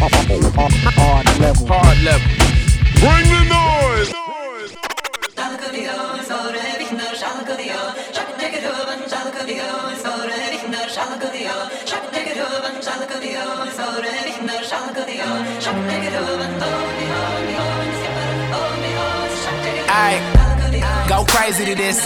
Hard level. Hard level. Bring the noise. Biner şalkılıyor. Şak tekrar Aight, go crazy to this.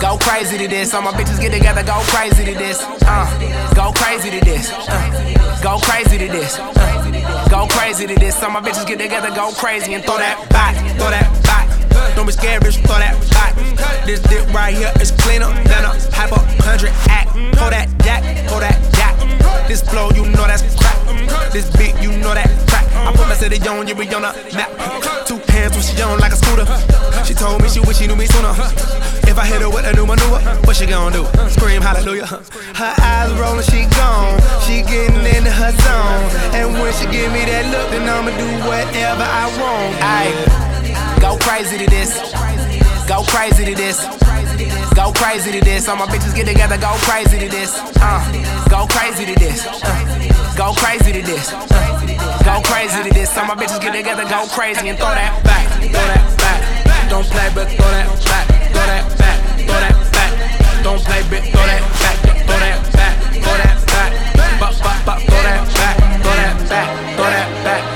Go crazy to this. All my bitches get together, go crazy to this. Uh, go crazy to this. Uh, go crazy to this. Uh, go crazy to this. All my bitches get together, go crazy and throw that back, throw that back. Don't be scared, bitch, throw that back. This dick right here is cleaner than a hypochondriac. Hold that jack, hold that jack. This flow, you know that's crack. This beat, you know that crack. I put my city on, you be on the map. Two hands when she on like a scooter. She told me she wish she knew me sooner. If I hit her with a new maneuver, what she gon' do? Scream hallelujah. Her eyes rolling, she gone. She getting into her zone. And when she give me that look, then I'ma do whatever I want. Ayy, go crazy to this. Go crazy to this. Go crazy to this. All my bitches get together, go crazy to this. Uh, go crazy to this. Uh, go crazy to this. Uh, go crazy to this. All my bitches get together, go crazy and throw that back, throw that back. Don't play, but throw that back, throw that back, throw that back. Don't play, bitch, throw that back, throw that back, throw that back. Bop, bop, bop, throw that back, throw that back, throw that back.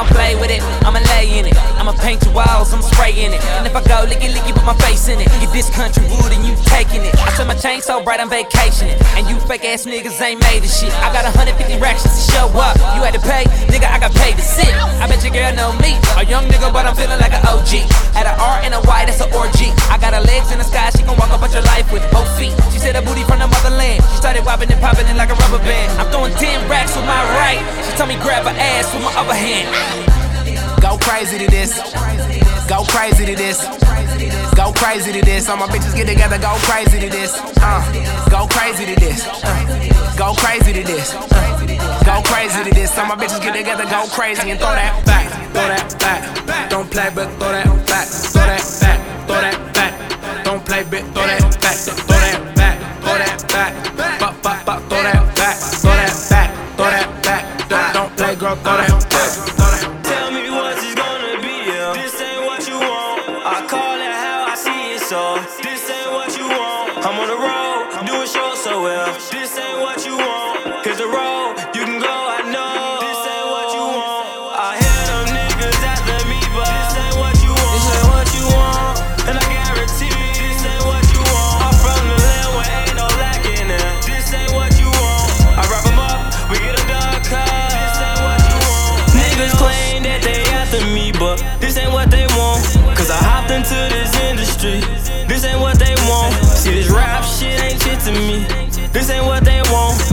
Don't play with it, I'ma lay in it. I'ma paint your walls, I'm spraying it. And if I go licky licky, put my face in it. Get this country wood and you taking it. I turn my chain so bright, I'm vacationing. And you fake ass niggas ain't made of shit. I got 150 racks just to show up. You had to pay, nigga, I got paid to sit. I bet your girl know me. A young nigga, but I'm feeling like an OG. At an R and a Y, that's an orgy. I got her legs in the sky, she can walk up your life with both feet. She said her booty from the motherland. She started wobbling and popping it like a rubber band. I'm throwing 10 racks with my right. She told me grab her ass with my other hand. Go crazy to this. Go crazy to this. Go crazy to this. All my bitches get together, go crazy to this. Uh, go crazy to this. Uh, go crazy to this. Uh, go crazy to this. All my bitches get together, go crazy and throw that back, throw that back. Don't play, but throw that back, throw that back, throw that back. Don't play, but throw that back, throw that back, throw that back. Bop, bop, bop, throw that back, throw that back, throw that back. Don't play, girl, throw that back,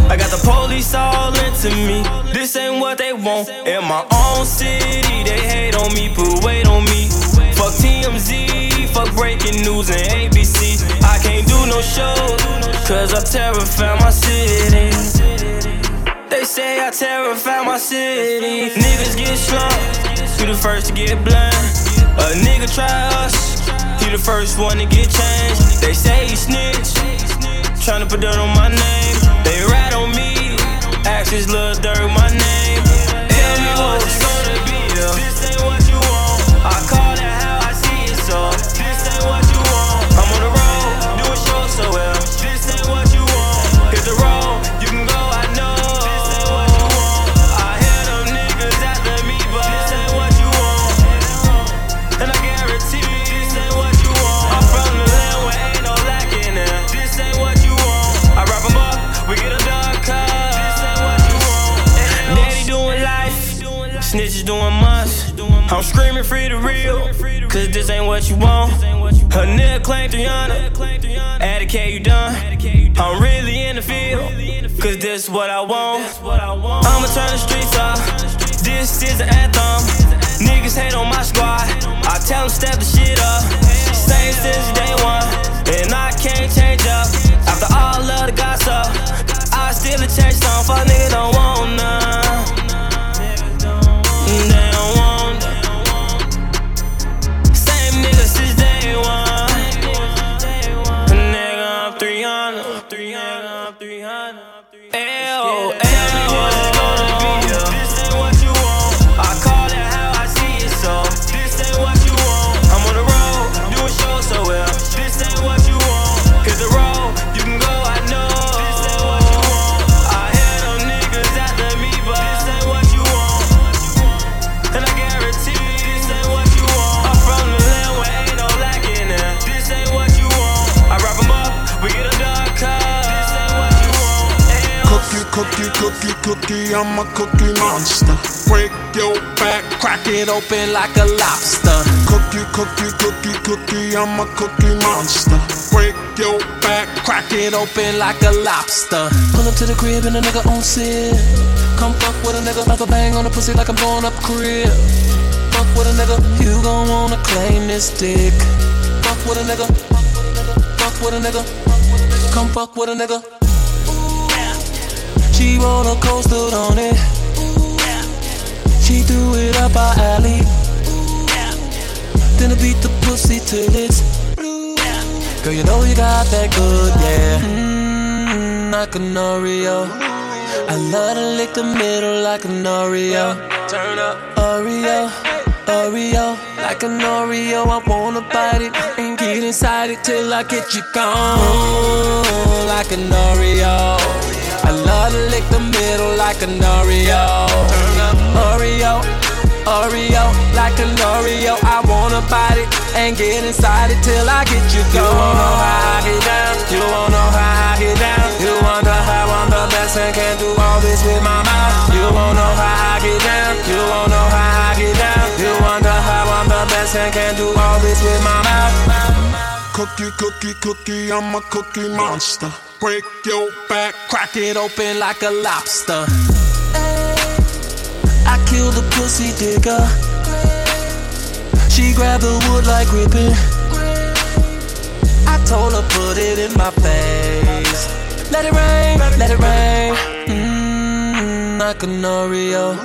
I got the police all into me. This ain't what they want. In my own city, they hate on me, put weight on me. Fuck TMZ, fuck breaking news and ABC. I can't do no shows, cause I terrified my city. They say I terrify my city. Niggas get slumped, you the first to get blind. A nigga try us, he the first one to get changed. They say he snitch, tryna put dirt on my name. Ask his little dirt my name. Screaming free the real, cause this ain't what you want. Her nigga claim 300, at a K you done. I'm really in the field, cause this what I want. I'ma turn the streets up, this is the anthem. Niggas hate on my squad, I tell them step the shit up. Same since day one, and I can't change up. After all of the gossip, I still a change some. Fuck nigga don't want none. 300, 300, 300, 300. Cookie, cookie, I'm a cookie monster. Break your back, crack it open like a lobster. Cookie, cookie, cookie, cookie, I'm a cookie monster. Break your back, crack it open like a lobster. Pull up to the crib and a nigga on sit. Come fuck with a nigga, like a bang on the pussy like I'm going up crib. Fuck with a nigga, you gon' wanna claim this dick. Fuck with a nigga, fuck with a nigga, come fuck with a nigga. She roller coastered on it. She threw it up our alley. Then I beat the pussy till it's blue. Girl, you know you got that good, yeah. Mmm, like an Oreo. I love to lick the middle like an Oreo. Turn up, Oreo. Oreo, like an Oreo, I wanna bite it and get inside it till I get you gone. Like an Oreo, I love to lick the middle like an Oreo. Oreo, Oreo, like an Oreo, I wanna bite it and get inside it till I get you gone. You wanna know how I get down? You wanna know how I get down? You wonder how I'm the best and can do all this with my mouth. You wanna know how I get down? You wanna know how I get down? You wonder how I'm the best and can do all this with my mouth. Cookie, cookie, cookie, I'm a cookie monster. Break your back, crack it open like a lobster. I killed the pussy digger. She grabbed the wood like gripping. I told her put it in my face. Let it rain, let it rain. Mmm, like an Oreo.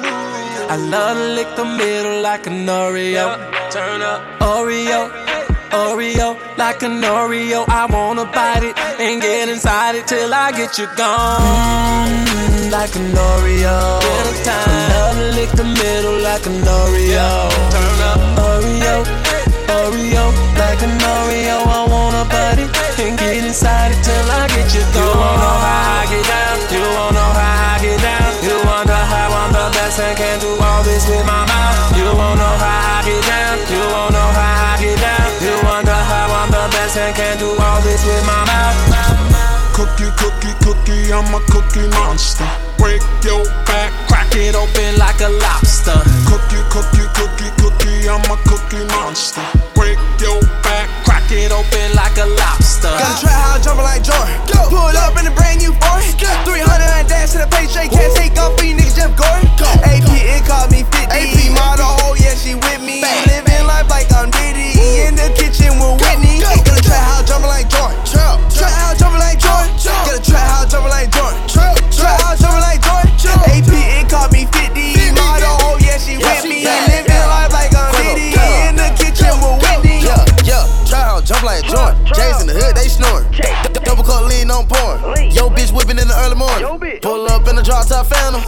I love to lick the middle like an Oreo. Turn up, Oreo. Oreo, like an Oreo, I wanna bite it and get inside it till I get you gone. Mm, like an Oreo, dinner time. Love lick the middle like an Oreo. Turn up, Oreo, Oreo, like an Oreo, I wanna bite it and get inside it till I get you gone. You wanna know how I get down? You wanna know how I Cookie, cookie, cookie, I'm a cookie monster. Break your back, crack it open like a lobster. Cookie, cookie, cookie, cookie, I'm a cookie monster. Break your back, crack it open like a lobster. Gotta try how I'm jumping like Jordan. Pull up in a brand new foreign. 300 and dash to the paycheck. Can't take off for you niggas, Jeff Gordon. AP, it called me 50. AP, model, oh yeah, she with me. Living life like I'm Diddy. In the kitchen with Whitney. Whipping in the early morning. Pull up in the drop top phantom.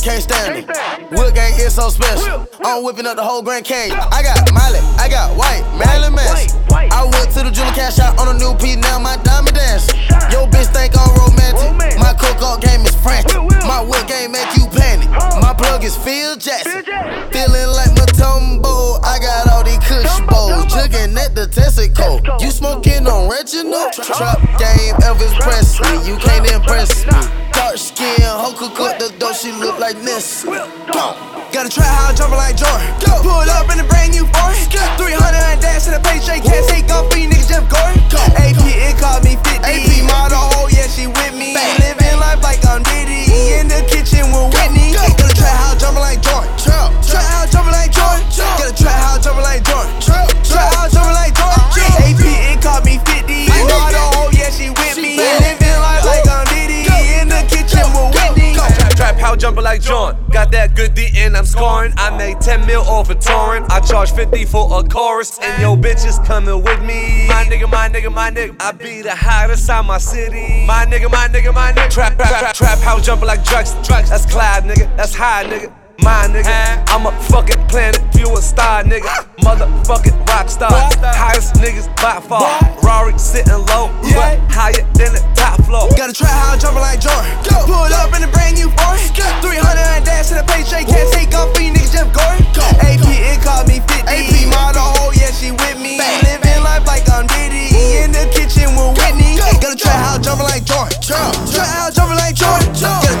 Niggas in the hood can't stand them. Wood gang is so special. I'm whipping up the whole Grand Canyon. I got Miley, I got White, Marilyn Manson. I went to the jeweler cash out on a new P, now my diamond dancing. Yo, bitch think I'm romantic. My cook up game is frantic. My wood game make you panic. My plug is Phil Jackson. Feeling like Mutombo. I got all these kush bowls. Jugging at the Texaco. You smoking on Reginald? Trap game, Elvis Presley. You can't impress me. Dark skin, hoe cook the dough. She look like Nestle. Go. Gotta try how I'm jumping like Jordan. Pull up in a brand new foreign. 300 and dash to the paycheck. Can't take off for you niggas, Jeff Gordon. AP, it called me 50. AP, model, oh yeah, she with me. Living life like I'm Diddy. In the kitchen with Whitney. Gotta try how I'm jumping like Jordan. Try how I'm jumping like Jordan. Gotta try how I'm jumping like Jordan. Try how I'm jumping like Jordan. AP, it called me 50. Model, oh yeah, she with me. Living Trap, jumping like John. Got that good D and I'm scoring. I made 10 mil off a touring. I charge 50 for a chorus. And yo, bitches coming with me. My nigga, my nigga, my nigga. I be the hottest out my city. My nigga, my nigga, my nigga. Trap, trap, trap, trap, how jumping like drugs. Drugs, that's Clyde, nigga. That's high, nigga. My nigga, I'm a fucking planet, you a star, nigga. Motherfucking rock star, highest niggas by far. Rari sitting low, but higher than the top floor. Gotta try how I'm jumping like Jordan. Pull up in a brand new foreign. 300 and dash to the paycheck. Can't take off for you niggas, Jeff Gordon. AP, it called me 50. AP, model, oh yeah, she with me. Living life like I'm Diddy. In the kitchen with Whitney. Gotta try how I'm jumping like Jordan. Try how I'm jumping like Jordan. Gotta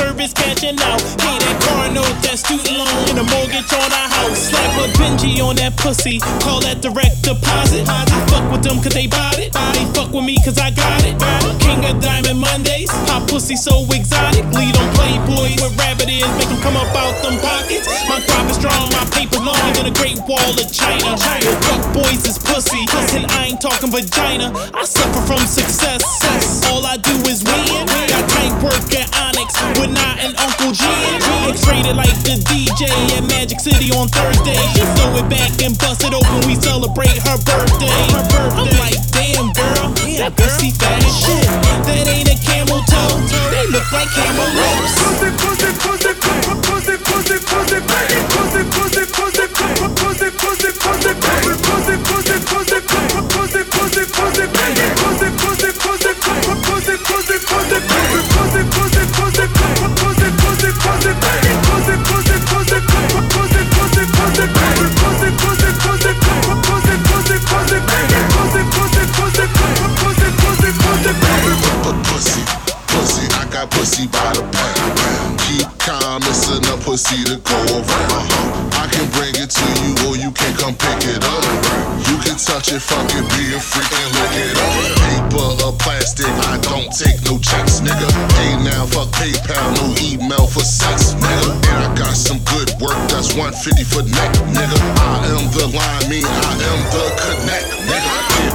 Service cashing out. Pay that car note, that student loan, a mortgage on our house. Slap a Benji on that pussy, call that direct deposit. I fuck with them cause they bought it. They fuck with me cause I got it. King of Diamond Mondays, hot pussy so exotic. Lead on Playboys where rabbit is, make them come up out them pockets. My crop is strong, my paper longer than a great wall of China. Fuck boys is pussy, and I ain't talking vagina. I suffer from success. All I do is win. We got tank work at Onyx with not an Uncle Jim. X-rated like the DJ at Magic City on Thursday. She throw it back and bust it open. We celebrate her birthday. I'm like, damn girl, that pussy fat as shit. That ain't a camel toe. They look like camel lips. Pussy, pussy, pussy, pussy, pussy, pussy, pussy, pussy, pussy, pussy, pussy, pussy, pussy, pussy, pussy to go around. I can bring it to you or you can come pick it up. You can touch it, fuck it, be a freak and lick it up. Paper or plastic, I don't take no checks, nigga. Hey now, fuck PayPal, no email for sex, nigga. And I got some good work, that's 150 for neck, nigga. I am the line, me, I am the connect,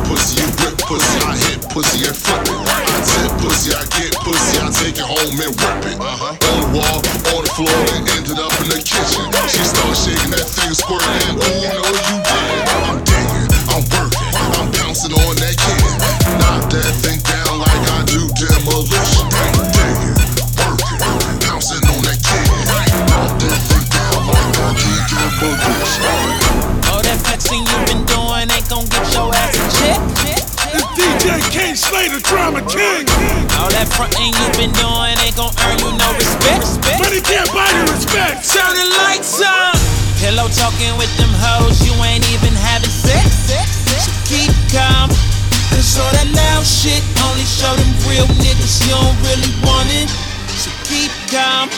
pussy, you grip pussy, I hit pussy and flip it. I tip pussy, I get pussy, I take it home and rip it. Uh-huh. On the wall, on the floor, and ended up in the kitchen. She started shaking that thing, squirting, oh no, you did. I'm digging, I'm working, I'm bouncing on that kid. Knock that thing down like I do demolition. Digging, working, bouncing on that kid. Knock that thing down like I do demolition. DJ King Slater, Drama King. All that frontin' you been doing ain't gon' earn you no respect. But he can't buy you respect. Turn the lights on. Pillow talking with them hoes, you ain't even having sex. So keep calm. Cause all that loud shit only show them real niggas you don't really want it. So keep calm.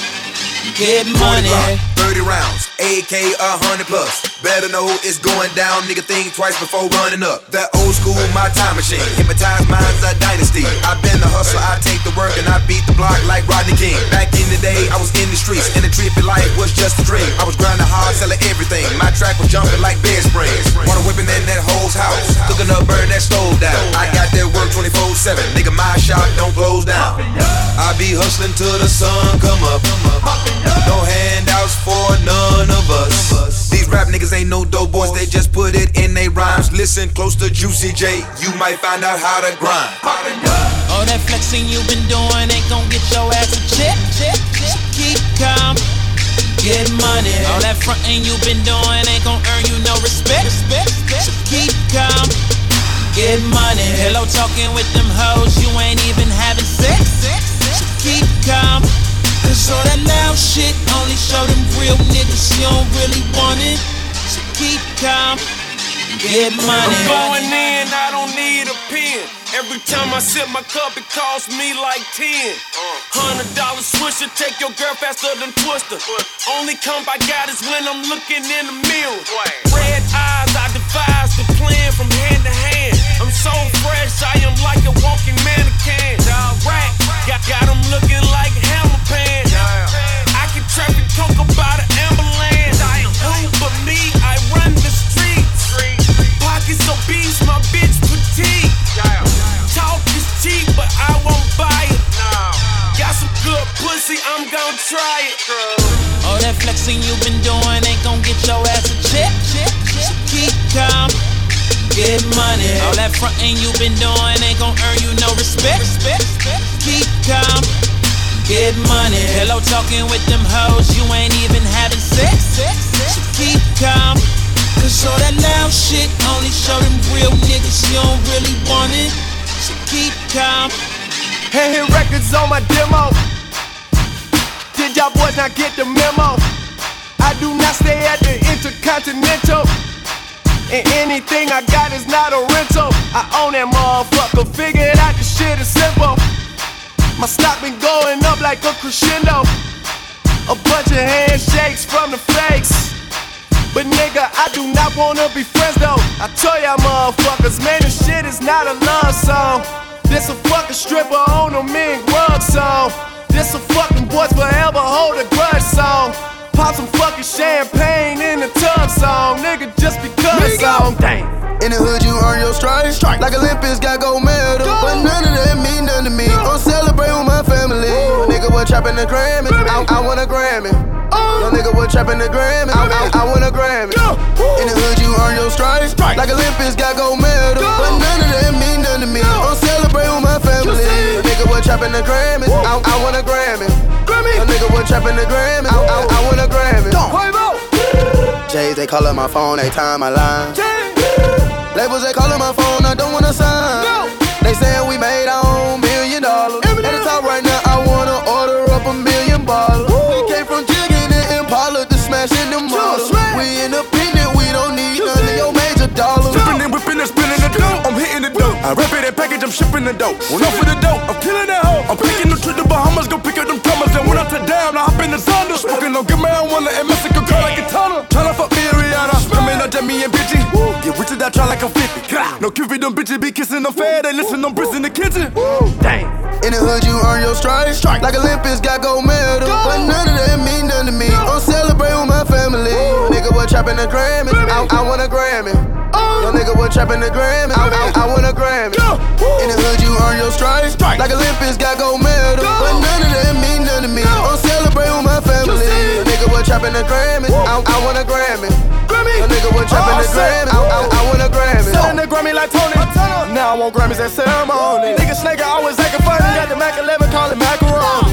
Get money. 30 rounds, AK a hundred plus. Better know it's going down, nigga. Think twice before running up. That old school, my time machine. Hypnotize minds, a dynasty. I've been the hustler, I take the work, and I beat the block like Rodney King. Back in the day, I was in the streets, and the trippy life was just a dream. I was grinding hard, selling everything. My track was jumping like bed springs. Water whipping in that hoe's house. Cooking up, burn that stove down. I got that work 24 7. Nigga, my shop don't close down. I be hustling till the sun come up. No handouts for none of us. These rap niggas ain't no dope boys, they just put it in they rhymes. Listen close to Juicy J, you might find out how to grind. All that flexing you been doing ain't gon' get your ass a check. So keep calm. Get money. All that frontin' you been doing ain't gon' earn you no respect. So keep calm. Get money. Hello talking with them hoes, you ain't even having sex. So keep calm. Cause all that loud shit only show them real niggas you don't really want it. So keep calm. Get money. I'm going in, I don't need a pen. Every time I sip my cup, it costs me like 10. Hundred dollar swisher, take your girl faster than Twister. Only comp I got is when I'm looking in the mirror. Red eyes, I devise the plan from hand to hand. I'm so fresh, I am like a walking mannequin. Rack, got, got them looking like All that flexing you've been doing ain't gon' get your ass a check. So keep calm. Get money. All that frontin' you've been doing ain't gon' earn you no respect. Keep calm. Get money. Hello talking with them hoes, you ain't even having sex. So keep calm. Cause all that loud shit only show them real niggas you don't really want it. So keep calm. Hit records on my demo. Did y'all boys not get the memo? I do not stay at the Intercontinental. And anything I got is not a rental. I own that motherfucker. Figured out the shit is simple. My stock been going up like a crescendo. A bunch of handshakes from the fakes. But nigga, I do not wanna be friends though. I tell y'all motherfuckers, man, this shit is not a love song. This a fucking stripper on a mean grub song. This a fucking boys forever hold a grudge song. Pop some fucking champagne in the tub song, nigga, just because song. Dang. In the hood, you earn your stripes. Like Olympics, got gold medal. But none of that mean nothing to me. Gon' celebrate with my family. Nigga, what trapping the Grammy? I, I want a Grammy. Yo, nigga, what trapping the Grammy? I, I, I want a Grammy. In the hood, you earn your stripes. Like Olympics, got gold medal. But trapping the Grammy? I, I want a Grammy. Yo, nigga, what trapping the Grammy? I, I, I want a Grammy. J's, they callin' my phone, they time my line. Labels, they callin' my phone, I don't wanna sign. No. They sayin' we made our own million dollars. At the top right I rip it and package, I'm shipping the dope. When I'm for the dope, I'm killing that hoe. I'm picking the trip to Bahamas, go pick up them comers. And when I touch down, I hop in the thunder. Smoking on good marijuana in Mexico, girl like a tunnel. Tryna fuck me and Rihanna. Screaming out Demi and Bitchy. Get rich as I try like I'm 50. No Cupid, them bitches be kissing them fair. They listen, them bricks in the kitchen. Dang. In the hood, you earn your stripes. Like Olympics, got gold medal. But none of that mean nothing to me. Gon' celebrate with my family. Nigga, what trapping the Grammy? I, I want a Grammy. Yo, nigga, what trapping the Grammy? I, I, I want a Grammy. In the hood, you earn your stripes. Like Olympics, got gold medal. But none of that mean nothing to me. Gon' celebrate with my family. Nigga, what trapping the Grammy? I, I want a Grammy. Yo, nigga, what trapping the oh, Grammy? I, I, I want a Grammy. Selling the Grammy like Tony. Now I want Grammys at ceremony. Nigga snake I always acting funny. Got the Mac 11, call it macaroni.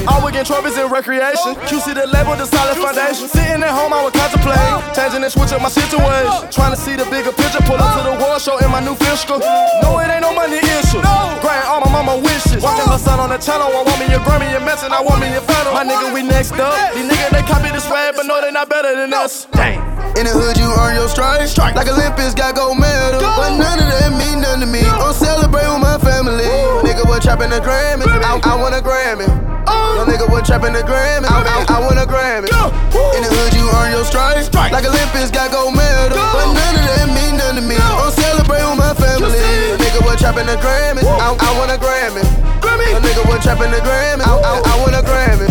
I would get trophies in recreation. QC the label, the solid foundation. Sitting at home, I would contemplate. Changing and switching my situation. Trying to see the bigger picture. Pull up to the war show in my new fiscal. No, it ain't no money issue. Grant all my mama wishes. Watching her son on the channel. I want me a Grammy and Messin. I want me a Phantom. My nigga, we next up. These niggas, they copy the swag, but no, they not better than us. Dang. In the hood, you earn your stripes. Like Olympics, got gold medal. But none of that mean nothing to me. Gon' celebrate with my family. Nigga, what trapping the Grammy? I, I want a Grammy. Yo, nigga, what trapping the Grammy? I, I, I want a Grammy. In the hood, you earn your stripes. Like Olympics, got gold medal. But none of that mean nothing to me. Gon' celebrate with my family. Nigga, what trapping the Grammy? I, I want a Grammy. Yo, nigga, what trapping the Grammy? I, I, I want a Grammy.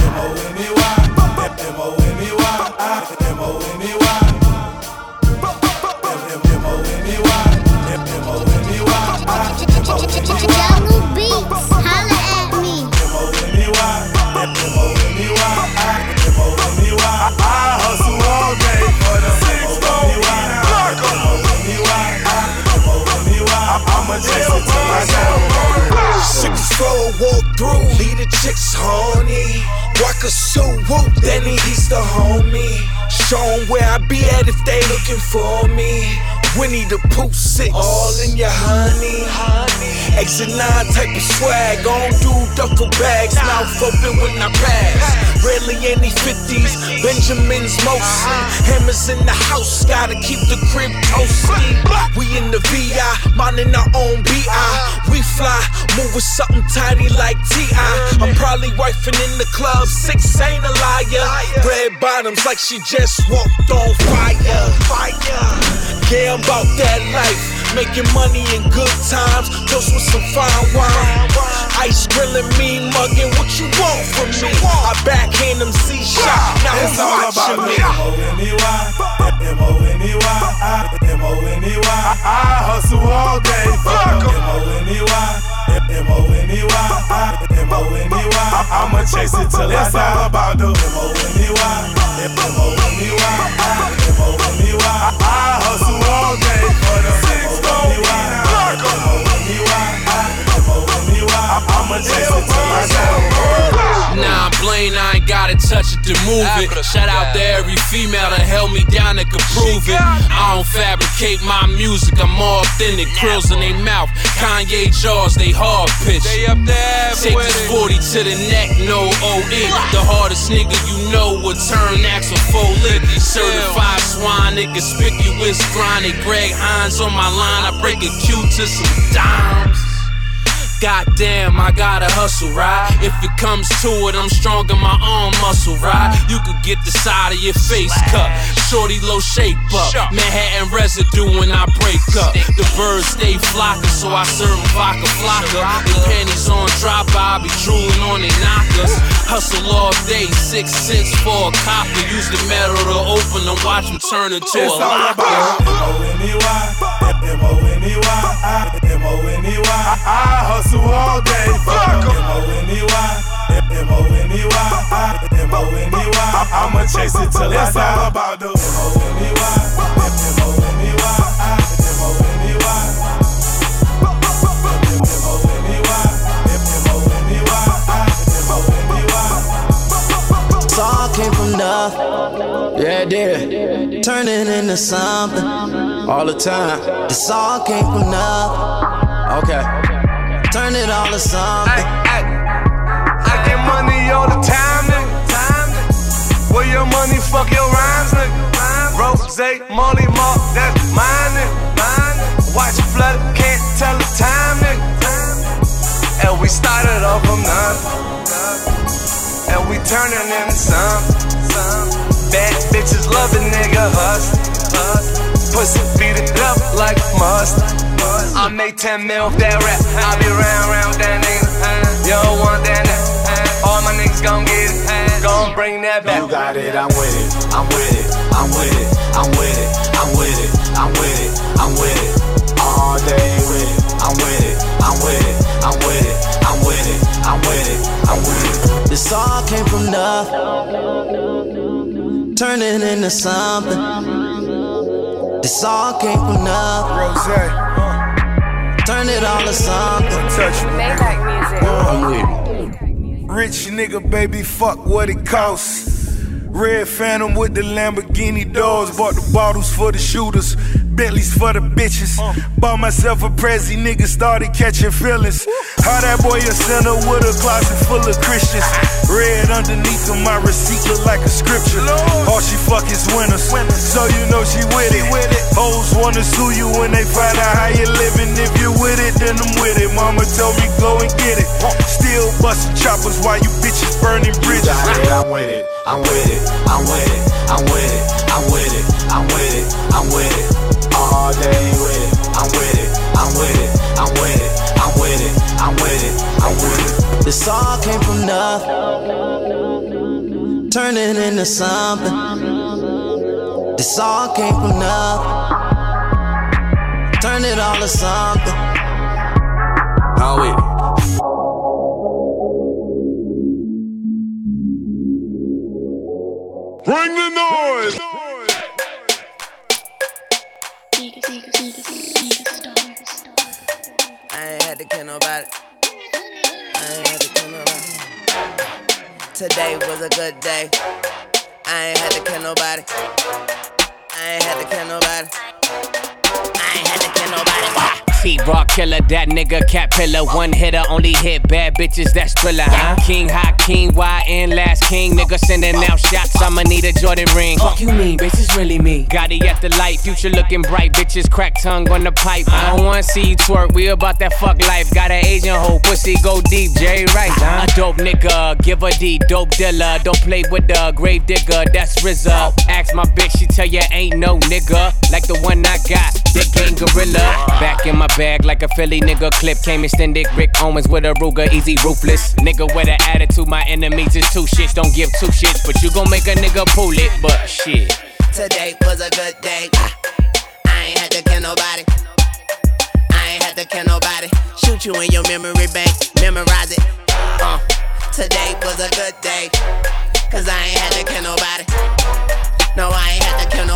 Where I be at if they looking for me. Winnie the Pooh six, all in your honey. Honey. Exit nine type of swag, on do duffel bags, mouth open when I pass. Rarely any 50s, Benjamins mostly. Uh-huh. Hammers in the house, gotta keep the crib toasty. We in the VI, minding our own BI. Uh-huh. We fly, move with something tiny like T.I. I'm probably wifing in the club, six ain't a liar. Red bottoms like she just walked on fire. Fire. Yeah, I'm about that life. Making money in good times, toast with some fine wine. Ice grilling me, mugging what you want from me. I backhand them C shot, now It's who's all watching about me? M-O-N-E-Y, M-O-N-E-Y, M-O-N-E-Y. I hustle all day the M-O-N-E-Y, M-O-N-E-Y, M-O-N-E-Y. I'ma chase it till. It's all about the M-O-N-E-Y, M-O-N-E-Y. I'ma chase it I die. Blaine, I ain't gotta touch it to move it. Shout out to every female that held me down that could prove it. I don't fabricate my music, I'm all authentic. Krills in they mouth, Kanye jaws, they hard pitch. They up there, Take this 40 to the neck, no OE. The hardest nigga you know will turn axle full lick. Certified swine, nigga, conspicuous grind. Greg Hines on my line, I break a Q to some dimes. Goddamn, I gotta hustle, right? If it comes to it, I'm strong in my arm muscle, right? You could get the side of your face cut. Shorty low shape up. Manhattan residue when I break up. The birds stay flocking, so I serve them vodka flocka. The panties on drop, I be drooling on they knockers. Hustle all day, six cents for a copper. Use the metal to open and watch them turn into a It's all locker. M-O-N-E-Y, M-O-N-E-Y, M-O-N-E-Y. I hustle all day, fuck 'em. M-O-N-E-Y, M-O-N-E-Y, M-O-N-E-Y. I'ma chase it till It's all about the M-O-N-E-Y, M-O-N-E-Y, M-O-N-E-Y. This all came from nothing. Yeah, it did. Turning into something all the time. This all came from nothing. Okay. Turn it all to something. I get money all the time, nigga. Where your money, fuck your rhymes, nigga. Rose, Molly, Mark, that's mine, nigga. Watch it flood, can't tell the time, nigga. And we started off from nothing. And we turning into something. Bad bitches love a nigga hustle. Pussy beat it up like mustard. I made 10 mil that rap. I be round, round that nigga. You don't want that nigga. All my niggas gon' get it. Gon' bring that back. You got it, I'm with it, I'm with it, I'm with it, I'm with it, I'm with it, I'm with it, I'm with it. All day with it, I'm with it, I'm with it, I'm with it, I'm with it, I'm with it, I'm with it. This all came from nothing. Turning into something. This all came from nothing. Rose. Turn it all to something. Touch me. Maybach music. Uh-huh. I'm with it. Rich nigga, baby, fuck what it costs. Red Phantom with the Lamborghini doors. Bought the bottles for the shooters, Bentleys for the bitches. Uh. Bought myself a Prezi, nigga started catching feelings. How that boy a sinner with a closet full of Christians. Red underneath of my receipt look like a scripture. All she fuck is winners, so you know she with it. Hoes wanna sue you when they find out how you living. If you with it, then I'm with it. Mama told me go and get it. Still busting choppers while you bitches burning bridges. I'm with it, I'm with it, I'm with it, I'm with it, I'm with it, I'm with it, I'm with it. All day with it, I'm with it, I'm with it, I'm with it, I'm with it, I'm with it, I'm with it. This all came from nothing. Turning into something. This all came from nothing. Turn it all to something. I'm it. Bring the noise. I ain't had to kill nobody. I ain't had to kill nobody. Today was a good day. I ain't had to kill nobody. I ain't had to kill nobody. I ain't had to kill nobody. T-Rock killer, that nigga cat pillar. One hitter, only hit bad bitches, that's thriller, huh? King, hot king, YN, last king. Nigga sending out shots, I'ma need a Jordan ring. Fuck you mean, bitch, it's really me. Gotti at the light, future looking bright. Bitches crack tongue on the pipe. I don't wanna see you twerk, we about that fuck life. Got an Asian hoe, pussy go deep, Jerry Rice, huh? A dope nigga, give a D, dope dealer. Don't play with the grave digger, that's RZA. Ask my bitch, she tell ya ain't no nigga. Like the one I got, that gang gorilla. Back in my bag like a Philly nigga clip. Came extended, Rick Owens with a Ruger, easy ruthless. Nigga with an attitude, my enemies is two shits. Don't give two shits, but you gon' make a nigga pull it. But shit. Today was a good day. I ain't had to kill nobody. I ain't had to kill nobody. Shoot you in your memory bank, memorize it. Uh, today was a good day. Cause I ain't had to kill nobody. No, I ain't had to kill nobody,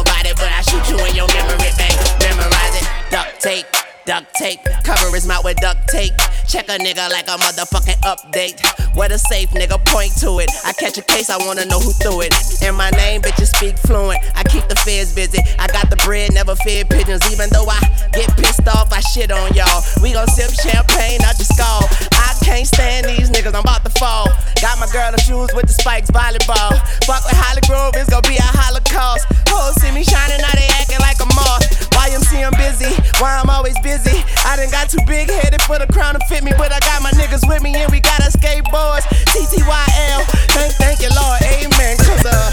Duct tape, cover his mouth with duct tape. Check a nigga like a motherfucking update. Where the safe nigga point to it. I catch a case, I wanna know who threw it. And my name, bitches speak fluent. I keep the feds busy. I got the bread, never fed pigeons. Even though I get pissed off, I shit on y'all. We gon' sip champagne out the skull. I can't stand these niggas, I'm about to fall. Got my girl the shoes with the spikes, volleyball. Fuck with Holly Grove, it's gon' be a holocaust. Hoes see me shining, now they acting like a moth. YMC, I'm busy. Why I'm always busy. I done got too big headed for the crown to fit me, but I got my niggas with me and we got our skateboards. TTYL, thank, thank you, Lord, amen. Cause uh,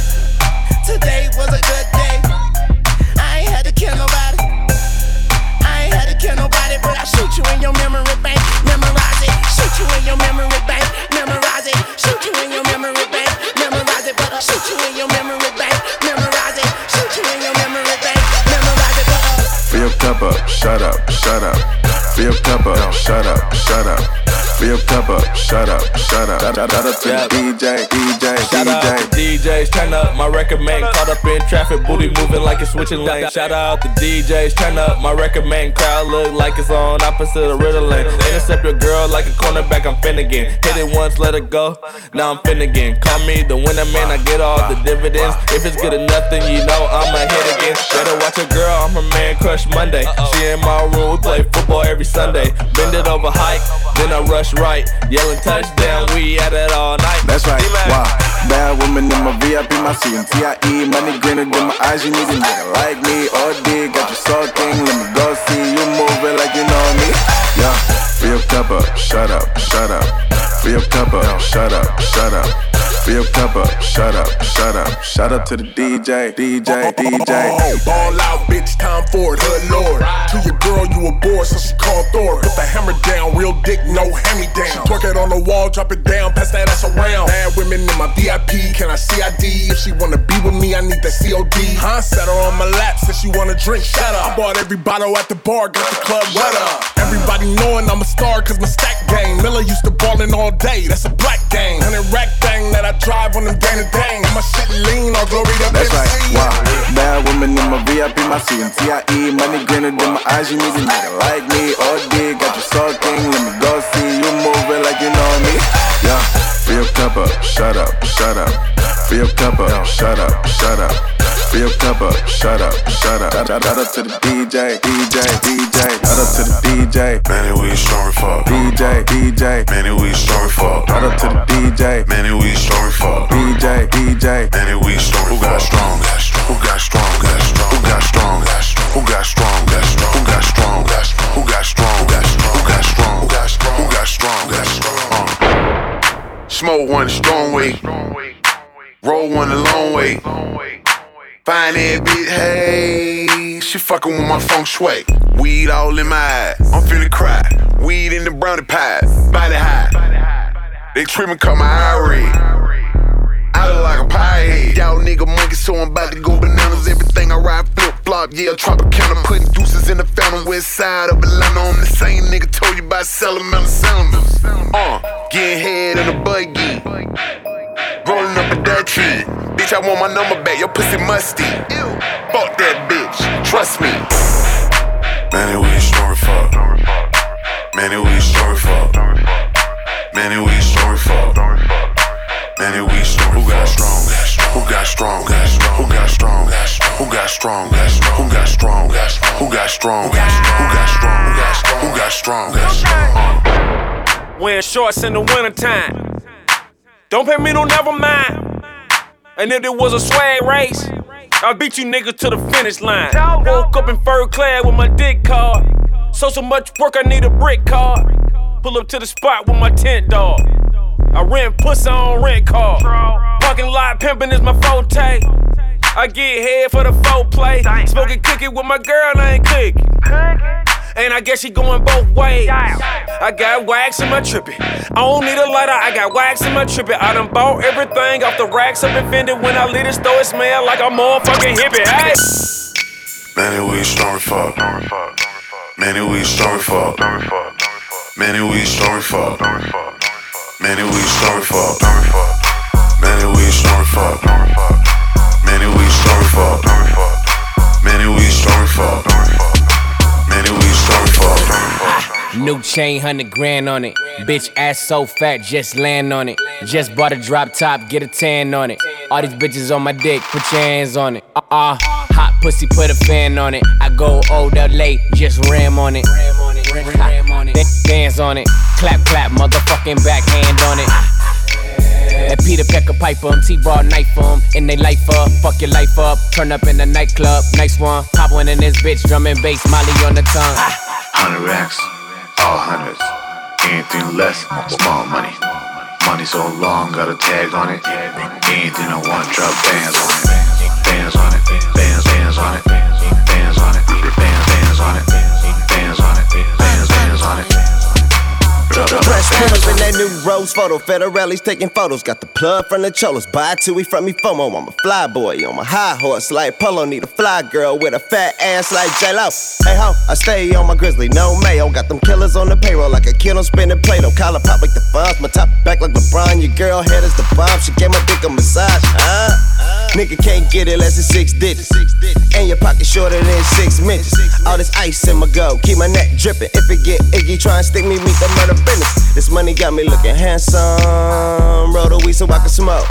today was a good day. I ain't had to kill nobody. I ain't had to kill nobody, but I shoot you in your memory bank. Memorize it, shoot you in your memory bank. Memorize it, shoot you in your memory bank. Memorize it, but I shoot you in your memory Fill cup up, shut up, shut up. Fill cup up, shut up, shut up. Fill cup up, shut up, shut up. Shout out to the DJ, DJ, Shout out DJ. to DJs, turn up my record man. Caught up in traffic, booty moving like it's switching lanes. Shout out to DJs, turn up my record man. Crowd look like it's on opposite of Ritalin. Intercept your girl like a cornerback, I'm Finnegan. Hit it once, let it go. Now I'm Finnegan. Call me the winner man, I get all the dividends. If it's good enough, then you know I'ma hit again. Better watch a girl, I'm a man, crush Monday. She in my room, we play football every Sunday. Bend it over hike, then I rush right. Yelling touchdown, we at it all night. That's right, wow. Bad woman in my VIP, my CMTIE. Money greener than my eyes, you need a nigga like me. OD, got you sulking, let me go see you moving like you know me. Yeah, fill cup up, shut up, shut up. Fill cup up, shut up, shut up. Cup up, shut up, shut up. Shout out to the DJ, DJ, DJ. Ball out, bitch, time for it, good lord. To your girl, you a bore, so she called Thor. Put the hammer down, real dick, no hand me down. Twerk it on the wall, drop it down, pass that ass around. Bad women in my VIP, can I CID? If she wanna be with me, I need that COD. Huh? Set her on my lap, said she wanna drink, shut up. I bought every bottle at the bar, got the club wet up. Everybody knowing I'm a star, cause my stack game. Miller used to ballin' all day, that's a black game. Hundred rack thing that I drive on them gang to dang. My shit lean, all glory to That's right, wow. Bad woman in my VIP, my CMTIE. Money greener than my eyes, you need a nigga like me. OD, got you sulking, let me go see you moving like you know me. Yeah, fill your cup up, shut up, shut up. Fill your cup up, shut up, shut up. Cup up, shut up, shut up. Shout out to the DJ, DJ, DJ. Shout out to the DJ. Man, we strong fuck. DJ, DJ. Man, we strong fuck. Shout out to the DJ. Man, we strong fuck. DJ, DJ. Man, we strong. Who got strong? Who got strong? Who got strong? Who got strong? Who got strong? Who got strong? Who got strong? Who got strong? Who got strong? Who got strong? Who got strong? Uh. Smoke one strong way. Roll one a long way. Find that bitch, hey, she fucking with my feng shui. Weed all in my eyes, I'm finna cry. Weed in the brownie pies, body high. They treat me cut my eye red. I look like a pie. Y'all nigga monkey, so I'm about to go bananas. Everything I ride flip flop, yeah, Tropicana. Putting deuces in the fountain, west side of Atlanta. I'm the same nigga told you about Salamander Sounders. Uh, getting head in a buggy. Rolling up a dirt tree. Bitch, I want my number back. Your pussy musty. Ew. Fuck that bitch. Trust me. Man, we strong as fuck. Man, we strong as fuck. Man, we strong as fuck. Man, we strong. Who got strong? Who got strong? Who got strong? Who got strong? Who got strong? Who got strong? Who got strong? Who got strong? Uh. Wearing shorts in the wintertime. Don't pay me no never mind. And if it was a swag race, I'll beat you niggas to the finish line. Woke up in fur clad with my dick card. So so much work, I need a brick card. Pull up to the spot with my tent dog. I rent pussy on rent car. Parking lot pimping is my forte. I get head for the faux play. Smoking cookie with my girl, I ain't cookie. And I guess she going both ways. I got wax in my trippy. I don't need a lighter, I got wax in my trippy. I done bought everything off the racks up and fended. When I leave the store, it smell like a motherfucking hippie. Hey! Man, we strong as fuck. Man, we strong as fuck. Man, we strong as fuck. Man, we strong as fuck. Man, we strong as fuck. Man, we strong as fuck. Man, we strong as fuck. Man, we strong fuck. New chain, hundred grand on it. Bitch ass so fat, just land on it. Just bought a drop top, get a tan on it. All these bitches on my dick, put your hands on it. Uh uh, hot pussy, put a fan on it. I go old LA, just ram on it. Ha, Dance on it, clap clap, motherfucking backhand on it. That Peter Pecker pipe 'em, T-ball knife 'em, and they life up, fuck your life up. Turn up in the nightclub, nice one. Pop one in this bitch, drum and bass, Molly on the tongue. Hundred racks, all hundreds. Anything less, small money. Money so long, got a tag on it. Anything I want, drop bands on it. Bands on it, bands, bands on it. Bands on it, bands, bands on it. Bands on it, bands, on it. Bands pillars on in that new rose photo. Federelli's taking photos. Got the plug from the cholos. Buy two, we from me FOMO. I'm a fly boy on my high horse like Polo. Need a fly girl with a fat ass like J-Lo. Hey ho, I stay on my grizzly, no mayo. Got them killers on the payroll like a kid on spinning Play-Doh. Collar pop like the funds, my top back like LeBron. Your girl head is the bomb. She gave my dick a massage. Huh? Nigga can't get it less than six digits. And your pocket shorter than six minutes. All this ice in my go, keep my neck dripping. If it get icky, try and stick me, meet the murder business. This money got me looking handsome. Roll the weed so I can smoke.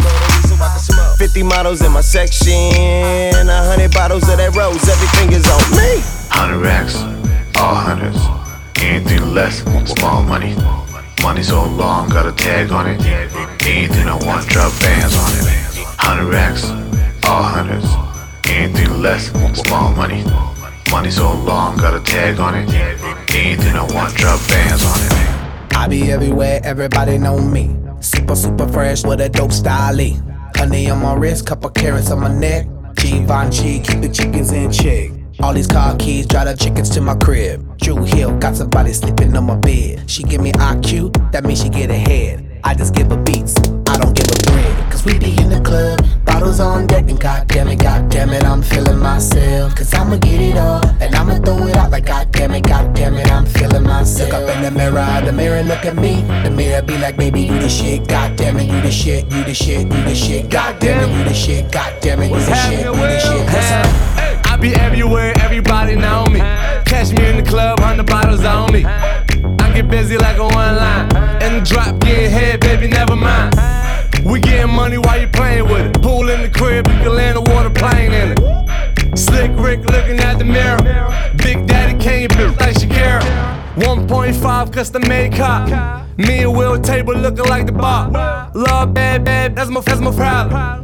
50 models in my section. A hundred bottles of that rose, everything is on me. Hundred racks, all hundreds. Anything less, small money. Money so long, got a tag on it. Anything I want, drop bands on it. Hundred racks, all hundreds. Anything less, small money. Money so long, got a tag on it. Anything I want, drop bands on it. I be everywhere, everybody know me. Super, super fresh with a dope style. Honey on my wrist, couple carats on my neck. Givenchy, keep the chickens in check. All these car keys, drive the chickens to my crib. Drew Hill, got somebody sleeping on my bed. She give me IQ, that means she get ahead. I just give her beats, I don't give a bread. Be in the club, bottles on deck, and goddamn it, goddamn it, I'm feeling myself. Cause I'ma get it all, and I'ma throw it out like goddamn it, goddamn it, I'm feeling myself. Look up in the mirror, the mirror look at me. The mirror be like, baby, you the shit, goddamn it, you the shit, you the shit, you the shit, goddamn it, you the shit, goddamn it, you the shit, you the shit. I be everywhere, everybody know me. Catch me in the club, hundred bottles on me. I get busy like a one line. In the drop, getting head, baby, never 1.5 custom made cop. Me and Will table looking like the bar. Love bad, bad, that's my, that's my problem.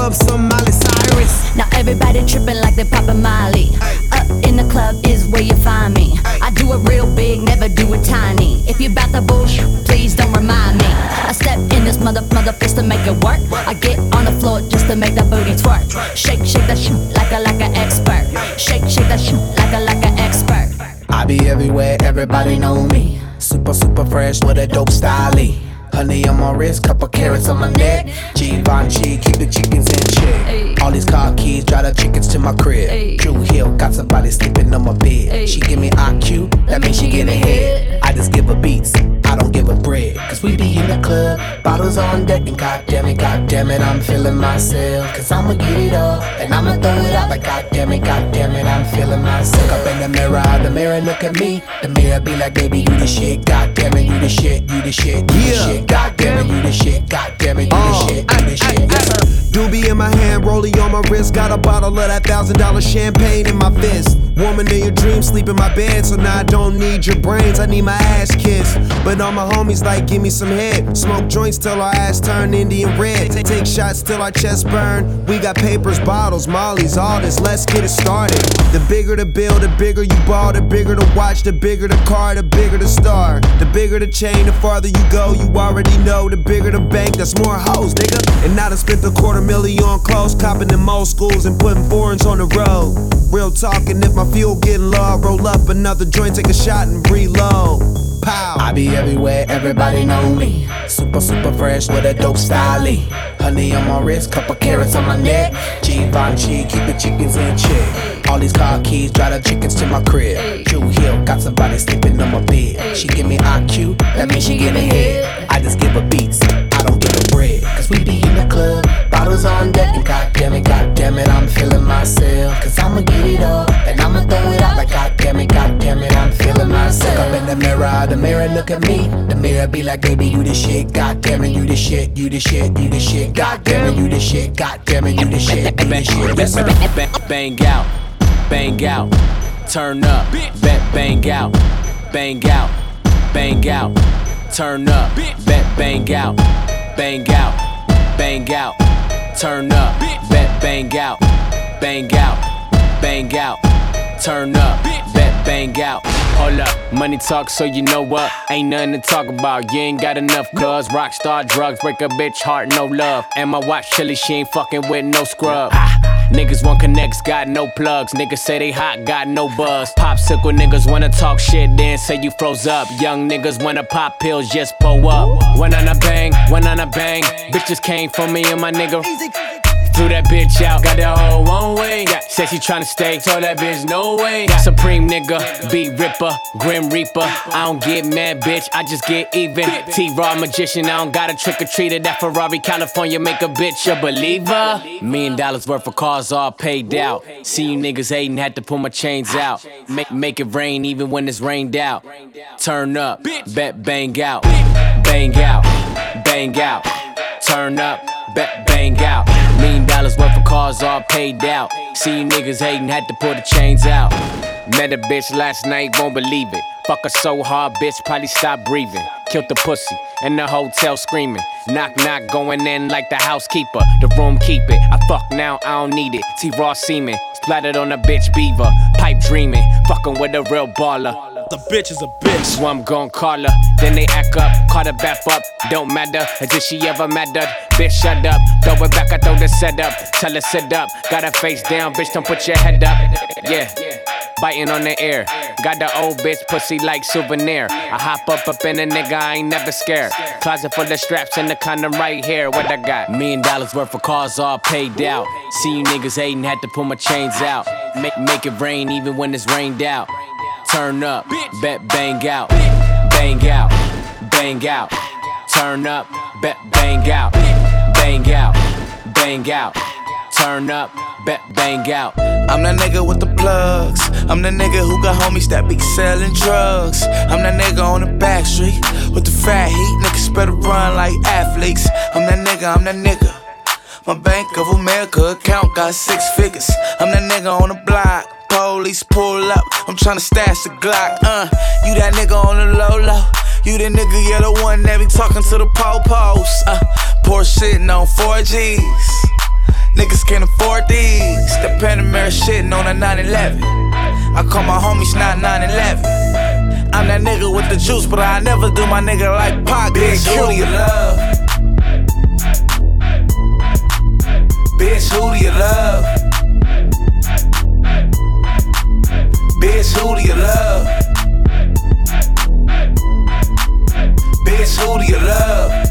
some Miley Cyrus. Now everybody tripping like they poppin' Molly. Up in the club is where you find me. I do it real big, never do it tiny. If you bout the bullshit, please don't remind me. I step in this mother mother fist to make it work. I get on the floor just to make that booty twerk. Shake, shake that shit like a like an expert. Shake, shake that shit like a like an expert. I be everywhere, everybody know me. Super, super fresh with a dope style. Honey on my wrist, couple carats on my neck. Givenchy, keep the chickens in check. All these car keys, drive the chickens to my crib. Drew Hill, got somebody sleeping on my bed. She give me IQ, that means she get ahead. I just give her beats, I don't give her bread. Cause we be in the club, bottles on deck, and goddamn it, goddamn it, I'm feeling myself. Cause I'ma get it all, and I'ma throw it out like goddamn it, goddamn it, I'm feeling myself. Look up in the mirror, the mirror look at me. The mirror be like, baby, you the shit, goddamn it, you the shit, you the shit, you the shit, goddamn it, you the shit, goddamn it, you the uh, shit, you the shit. Doobie in my hand, rollie on my wrist. Got a bottle of that thousand dollar champagne in my fist. Woman in your dreams, sleep in my bed. So now I don't need your brains, I need my ass kissed. But all my homies like, give me some head. Smoke joints till our ass turn Indian red. Take shots till our chest burn. We got papers, bottles, mollies, all this. Let's get it started. The bigger the bill, the bigger you ball. The bigger the watch, the bigger the car, the bigger the star. The bigger the chain, the farther you go. You already know. The bigger the bank, that's more hoes, nigga. And now I spent a quarter million on clothes, copping in most schools and putting foreigns on the road. Real talking, if my fuel getting low, I roll up another joint, take a shot and reload. Pow. I be everywhere, everybody know me. Super, super fresh with a dope style. Honey on my wrist, couple carats on my neck. Givenchy, keep the chickens in check. All these car keys, drive the chickens to my crib. Drew Hill, got somebody sleeping on my bed. She give me IQ, that means she give get ahead. I just give her beats, I don't give her bread. Cause we be in the club, bottles on deck, and goddamn it, goddamn it, I'm feeling myself. Cause I'ma get it all, and I'ma throw it out like goddamn it, goddamn it, I'm feeling myself. Look up in the mirror, the mirror look at me. The mirror be like, baby, you the shit, goddamn it, you the shit, you the shit, you the shit, goddamn it, you the shit, goddamn it, you the shit, you the shit. Yes, sir. Bang out, bang out, turn up, bet bang out, bang out, bang out, turn up, bet bang out, bang out, bang out, turn up, bet bang out, bang out, bang out, turn up, bet bang out. Hold up, money talk, so you know what? Ain't nothing to talk about. You ain't got enough, cuz. Rockstar drugs break a bitch heart, no love. And my watch chilly, she ain't fucking with no scrub. Niggas want connects, got no plugs. Niggas say they hot, got no buzz. Popsicle niggas wanna talk shit, then say you froze up. Young niggas wanna pop pills, just pull up. One on a bang, one on a bang. Bitches came for me and my nigga. Threw that bitch out, got one way. Said she tryna stay, told that bitch no way. Supreme nigga, beat ripper, grim reaper. I don't get mad, bitch, I just get even. T Raw magician, I don't got a trick or treat treater. That Ferrari, California, make a bitch a believer. Million dollars worth of cars all paid out. See you niggas hating, had to pull my chains out. Make, make it rain even when it's rained out. Turn up, bet bang out, bang out, bang out. Turn up, bet bang out. Million dollars worth of cars all paid out. See niggas hating, had to pull the chains out. Met a bitch last night, won't believe it. Fuck her so hard, bitch, probably stop breathing. Killed the pussy in the hotel screaming. Knock, knock, going in like the housekeeper. The room keep it. I fuck now, I don't need it. T Raw semen, splattered on a bitch beaver. Pipe dreaming, fucking with a real baller. The bitch is a bitch. So I'm gon' call her. Then they act up, call her back up. Don't matter, as if she ever mattered. Bitch, shut up. Throw it back, I throw the set up. Tell her sit up. Got her face down, bitch, don't put your head up. Yeah. Biting on the air. Got the old bitch pussy like souvenir. I hop up up in a nigga, I ain't never scared. Closet full of straps and the condom right here. What I got? Million dollars worth of cars all paid out. See you niggas hating, had to pull my chains out. Make, make it rain even when it's rained out. Turn up, bet bang out, bang out, bang out. Turn up, bet bang out, bang out, bang out. Turn up, bet bang out. I'm that nigga with the plugs. I'm the nigga who got homies that be selling drugs. I'm that nigga on the back street with the fat heat. Niggas better run like athletes. I'm that nigga, I'm that nigga. My Bank of America account got six figures. I'm that nigga on the block. Police pull up. I'm tryna stash the Glock. Uh, you that nigga on the low low. You the nigga, yeah, the one that be talking to the po-pos. Uh, poor shitting on 4Gs. Niggas can't afford these. The Panamera shitting on a 911. I call my homies not 911. I'm that nigga with the juice, but I never do my nigga like Pac. Do you love? Bitch, who do you love? Bitch, who do you love? Bitch, who do you love?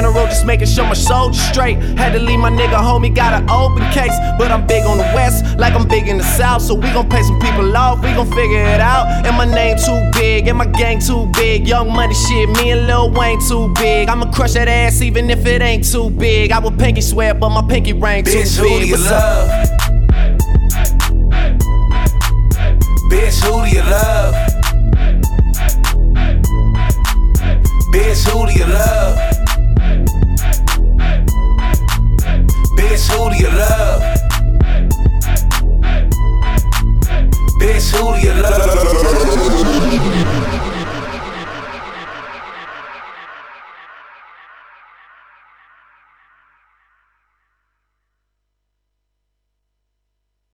general, just making sure my soldiers straight. Had to leave my nigga homie, got an open case. But I'm big on the west, like I'm big in the south. So we gon' pay some people off, we gon' figure it out. And my name too big, and my gang too big. Young money shit, me and Lil Wayne too big. I'ma crush that ass even if it ain't too big. I would pinky swear, but my pinky ring too Bitch, who big. do you What's love? up? Bitch, who do you love? Bitch, who do you love? Bitch, who do you love? Bitch, who do you love?